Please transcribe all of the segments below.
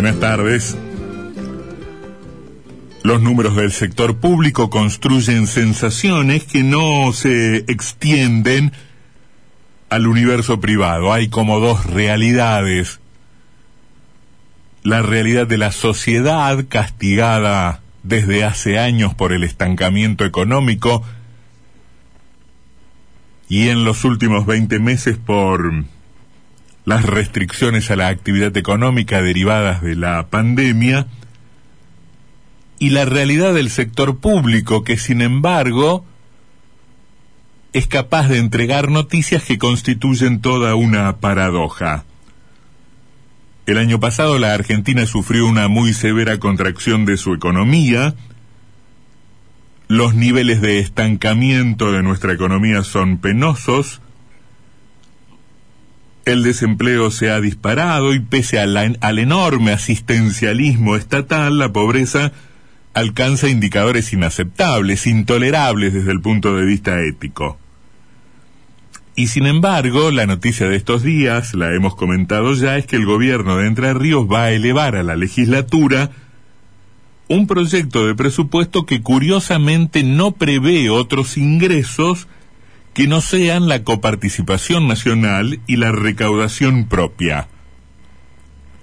Buenas tardes. Los números del sector público construyen sensaciones que no se extienden al universo privado. Hay como dos realidades. La realidad de la sociedad castigada desde hace años por el estancamiento económico y en los últimos 20 meses por las restricciones a la actividad económica derivadas de la pandemia y la realidad del sector público que sin embargo es capaz de entregar noticias que constituyen toda una paradoja. El año pasado la Argentina sufrió una muy severa contracción de su economía, los niveles de estancamiento de nuestra economía son penosos, el desempleo se ha disparado y pese al enorme asistencialismo estatal, la pobreza alcanza indicadores inaceptables, intolerables desde el punto de vista ético. Y sin embargo, la noticia de estos días, la hemos comentado ya, es que el gobierno de Entre Ríos va a elevar a la legislatura un proyecto de presupuesto que curiosamente no prevé otros ingresos que no sean la coparticipación nacional y la recaudación propia.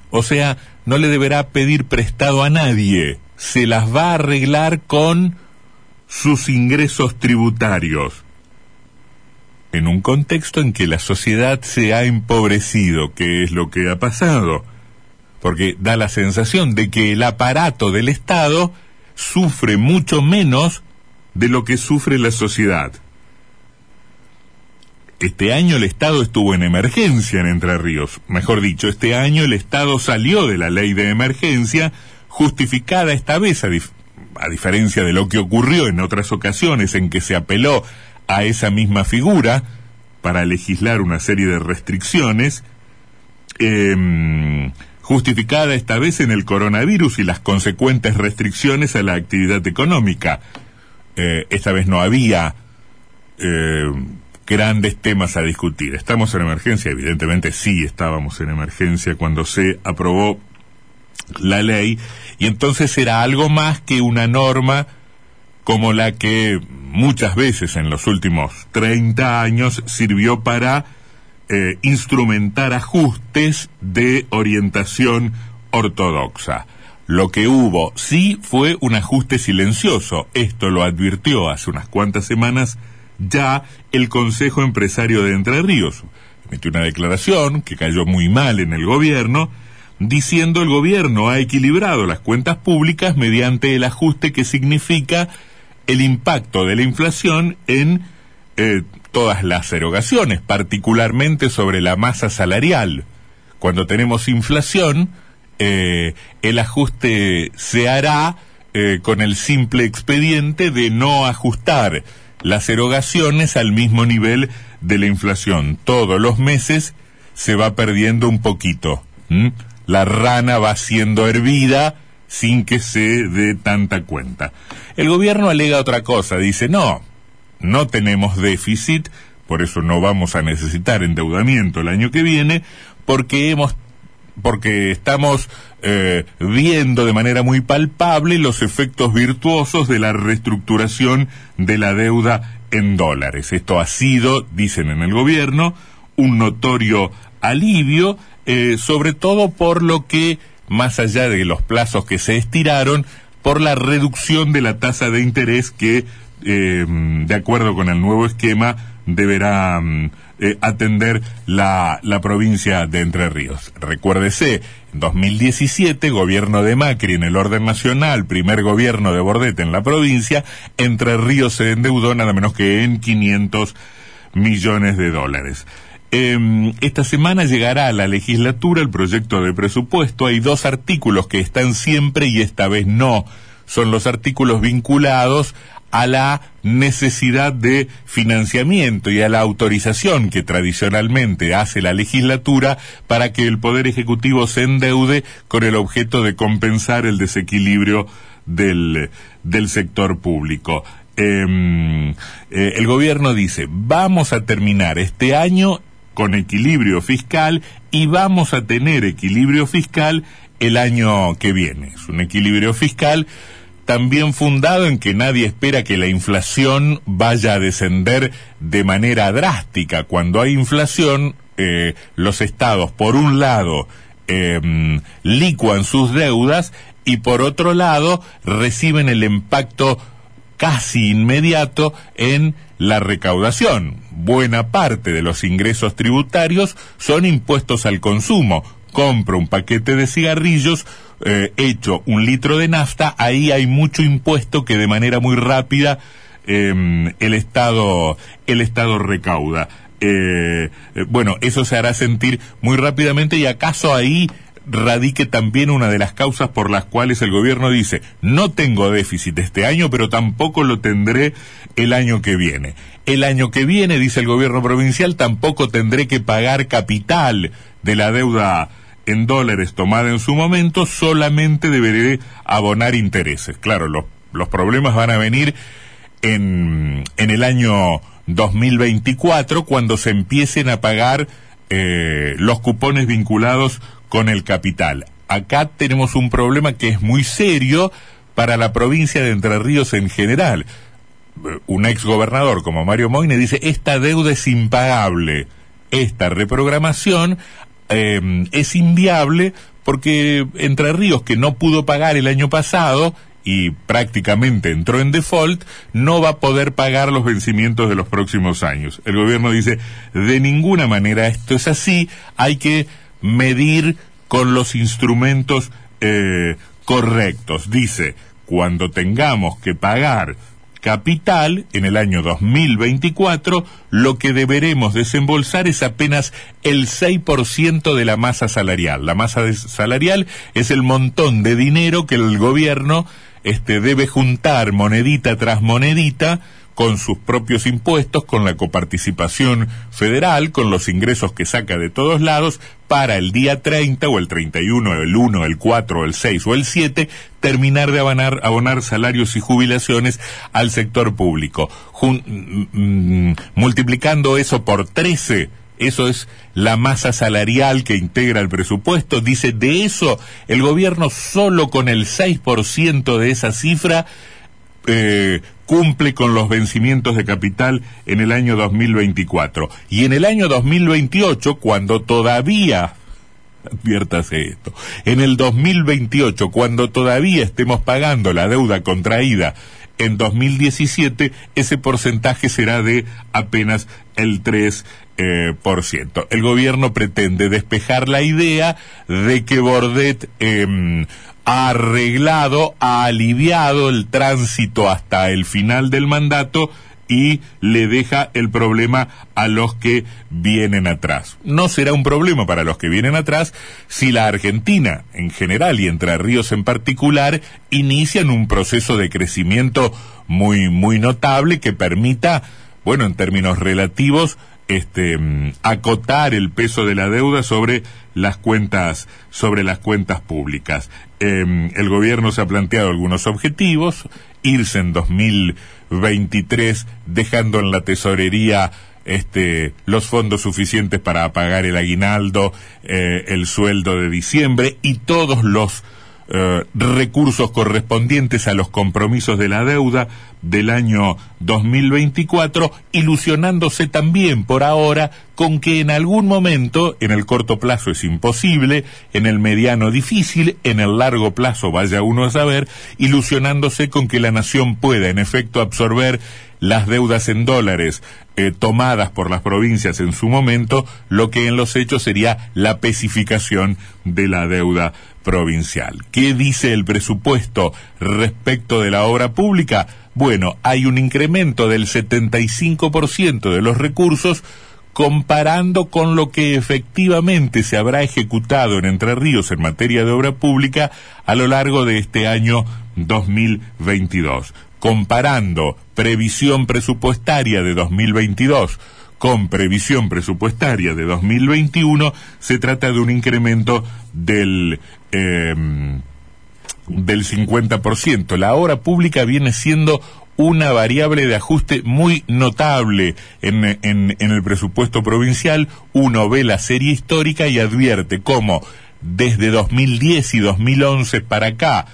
O sea, no le deberá pedir prestado a nadie, se las va a arreglar con sus ingresos tributarios. En un contexto en que la sociedad se ha empobrecido, que es lo que ha pasado, porque da la sensación de que el aparato del Estado sufre mucho menos de lo que sufre la sociedad. Este año el Estado estuvo en emergencia en Entre Ríos. Mejor dicho, este año el Estado salió de la ley de emergencia, justificada esta vez, a, diferencia de lo que ocurrió en otras ocasiones en que se apeló a esa misma figura para legislar una serie de restricciones, em, justificada esta vez en el coronavirus y las consecuentes restricciones a la actividad económica. Eh, esta vez no había eh, grandes temas a discutir. ¿Estamos en emergencia? Evidentemente sí estábamos en emergencia cuando se aprobó la ley y entonces era algo más que una norma como la que muchas veces en los últimos 30 años sirvió para eh, instrumentar ajustes de orientación ortodoxa. Lo que hubo sí fue un ajuste silencioso. Esto lo advirtió hace unas cuantas semanas ya el Consejo Empresario de Entre Ríos. Emitió una declaración que cayó muy mal en el gobierno, diciendo el gobierno ha equilibrado las cuentas públicas mediante el ajuste que significa el impacto de la inflación en eh, todas las erogaciones, particularmente sobre la masa salarial. Cuando tenemos inflación, eh, el ajuste se hará eh, con el simple expediente de no ajustar las erogaciones al mismo nivel de la inflación. Todos los meses se va perdiendo un poquito. La rana va siendo hervida sin que se dé tanta cuenta. El gobierno alega otra cosa, dice, no, no tenemos déficit, por eso no vamos a necesitar endeudamiento el año que viene, porque hemos porque estamos eh, viendo de manera muy palpable los efectos virtuosos de la reestructuración de la deuda en dólares. Esto ha sido, dicen en el gobierno, un notorio alivio, eh, sobre todo por lo que, más allá de los plazos que se estiraron, por la reducción de la tasa de interés que, eh, de acuerdo con el nuevo esquema, deberá mm, eh, atender la, la provincia de Entre Ríos. Recuérdese, en 2017, gobierno de Macri en el orden nacional, primer gobierno de Bordet en la provincia, Entre Ríos se endeudó nada menos que en 500 millones de dólares. Eh, esta semana llegará a la legislatura el proyecto de presupuesto. Hay dos artículos que están siempre y esta vez no. Son los artículos vinculados a la necesidad de financiamiento y a la autorización que tradicionalmente hace la legislatura para que el Poder Ejecutivo se endeude con el objeto de compensar el desequilibrio del, del sector público. Em, eh, el gobierno dice, vamos a terminar este año con equilibrio fiscal y vamos a tener equilibrio fiscal el año que viene. Es un equilibrio fiscal también fundado en que nadie espera que la inflación vaya a descender de manera drástica. Cuando hay inflación, eh, los estados, por un lado, eh, licuan sus deudas y por otro lado, reciben el impacto casi inmediato en la recaudación. Buena parte de los ingresos tributarios son impuestos al consumo. Compro un paquete de cigarrillos, eh, hecho un litro de nafta, ahí hay mucho impuesto que de manera muy rápida em, el Estado el Estado recauda. Eh, eh, bueno, eso se hará sentir muy rápidamente y acaso ahí radique también una de las causas por las cuales el gobierno dice, no tengo déficit este año, pero tampoco lo tendré el año que viene. El año que viene, dice el gobierno provincial, tampoco tendré que pagar capital de la deuda en dólares tomada en su momento, solamente deberé abonar intereses. Claro, los, los problemas van a venir en, en el año 2024 cuando se empiecen a pagar eh, los cupones vinculados con el capital. Acá tenemos un problema que es muy serio para la provincia de Entre Ríos en general. Un ex gobernador como Mario Moine dice, esta deuda es impagable, esta reprogramación eh, es inviable porque Entre Ríos, que no pudo pagar el año pasado, y prácticamente entró en default, no va a poder pagar los vencimientos de los próximos años. El gobierno dice, de ninguna manera esto es así, hay que medir con los instrumentos eh, correctos. Dice, cuando tengamos que pagar capital en el año 2024, lo que deberemos desembolsar es apenas el 6% de la masa salarial. La masa salarial es el montón de dinero que el gobierno este, debe juntar monedita tras monedita con sus propios impuestos, con la coparticipación federal, con los ingresos que saca de todos lados, para el día 30 o el 31, el 1, el 4, el 6 o el 7, terminar de abonar, abonar salarios y jubilaciones al sector público. Jun mm, multiplicando eso por 13, eso es la masa salarial que integra el presupuesto. Dice, de eso, el gobierno solo con el 6% de esa cifra eh, cumple con los vencimientos de capital en el año 2024. Y en el año 2028, cuando todavía, adviértase esto, en el 2028, cuando todavía estemos pagando la deuda contraída en 2017, ese porcentaje será de apenas el 3%. Eh, por ciento. El gobierno pretende despejar la idea de que Bordet eh, ha arreglado, ha aliviado el tránsito hasta el final del mandato y le deja el problema a los que vienen atrás. No será un problema para los que vienen atrás si la Argentina en general y Entre Ríos en particular inician un proceso de crecimiento muy muy notable que permita, bueno, en términos relativos, este, mm, acotar el peso de la deuda sobre las cuentas sobre las cuentas públicas. Em, el gobierno se ha planteado algunos objetivos, irse en 2023 dejando en la tesorería este, los fondos suficientes para pagar el aguinaldo, eh, el sueldo de diciembre y todos los eh, recursos correspondientes a los compromisos de la deuda del año 2024, ilusionándose también por ahora con que en algún momento, en el corto plazo es imposible, en el mediano difícil, en el largo plazo vaya uno a saber, ilusionándose con que la nación pueda en efecto absorber las deudas en dólares eh, tomadas por las provincias en su momento, lo que en los hechos sería la pesificación de la deuda provincial. ¿Qué dice el presupuesto respecto de la obra pública? Bueno, hay un incremento del 75% de los recursos comparando con lo que efectivamente se habrá ejecutado en Entre Ríos en materia de obra pública a lo largo de este año 2022. Comparando previsión presupuestaria de 2022 con previsión presupuestaria de 2021, se trata de un incremento del, eh, del 50%. La obra pública viene siendo una variable de ajuste muy notable en, en, en, el presupuesto provincial. Uno ve la serie histórica y advierte cómo desde 2010 y 2011 para acá,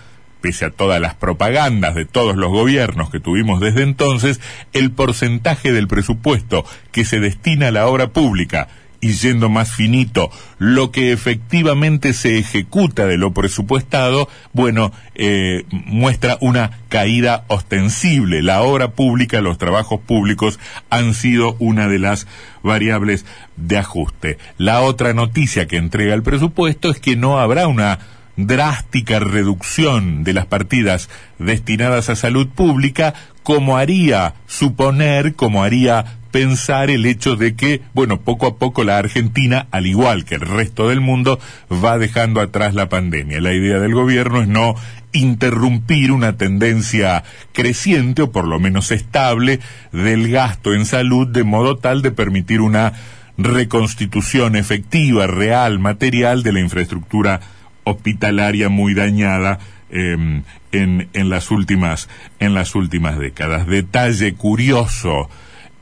pese a todas las propagandas de todos los gobiernos que tuvimos desde entonces, el porcentaje del presupuesto que se destina a la obra pública y yendo más finito, lo que efectivamente se ejecuta de lo presupuestado, bueno, eh, muestra una caída ostensible. La obra pública, los trabajos públicos han sido una de las variables de ajuste. La otra noticia que entrega el presupuesto es que no habrá una drástica reducción de las partidas destinadas a salud pública, como haría suponer, como haría pensar el hecho de que, bueno, poco a poco la Argentina, al igual que el resto del mundo, va dejando atrás la pandemia. La idea del gobierno es no interrumpir una tendencia creciente o por lo menos estable del gasto en salud de modo tal de permitir una reconstitución efectiva, real, material de la infraestructura hospitalaria muy dañada em, en, en, las últimas, en las últimas décadas. Detalle curioso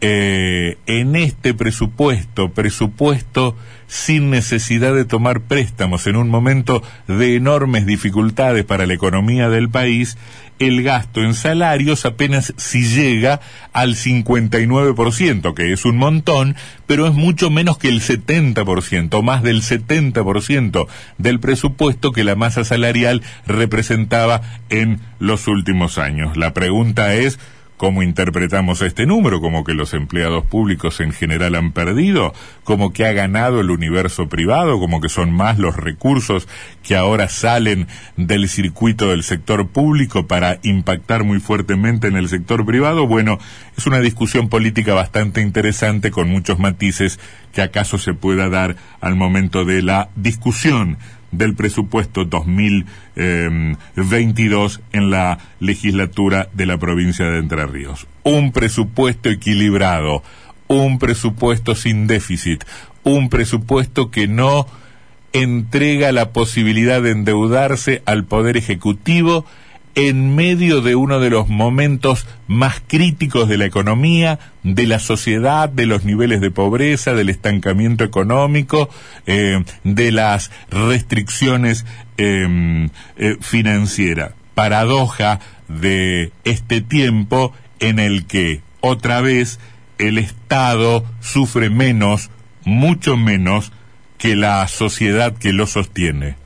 eh, en este presupuesto, presupuesto sin necesidad de tomar préstamos en un momento de enormes dificultades para la economía del país, el gasto en salarios apenas si llega al 59%, que es un montón, pero es mucho menos que el 70%, más del 70% del presupuesto que la masa salarial representaba en los últimos años. La pregunta es, ¿Cómo interpretamos este número? ¿Como que los empleados públicos en general han perdido? ¿Como que ha ganado el universo privado? ¿Como que son más los recursos que ahora salen del circuito del sector público para impactar muy fuertemente en el sector privado? Bueno, es una discusión política bastante interesante con muchos matices que acaso se pueda dar al momento de la discusión del presupuesto 2022 em, en la legislatura de la provincia de Entre Ríos. Un presupuesto equilibrado, un presupuesto sin déficit, un presupuesto que no entrega la posibilidad de endeudarse al Poder Ejecutivo en medio de uno de los momentos más críticos de la economía, de la sociedad, de los niveles de pobreza, del estancamiento económico, eh, de las restricciones em, eh, financieras. Paradoja de este tiempo en el que otra vez el Estado sufre menos, mucho menos, que la sociedad que lo sostiene.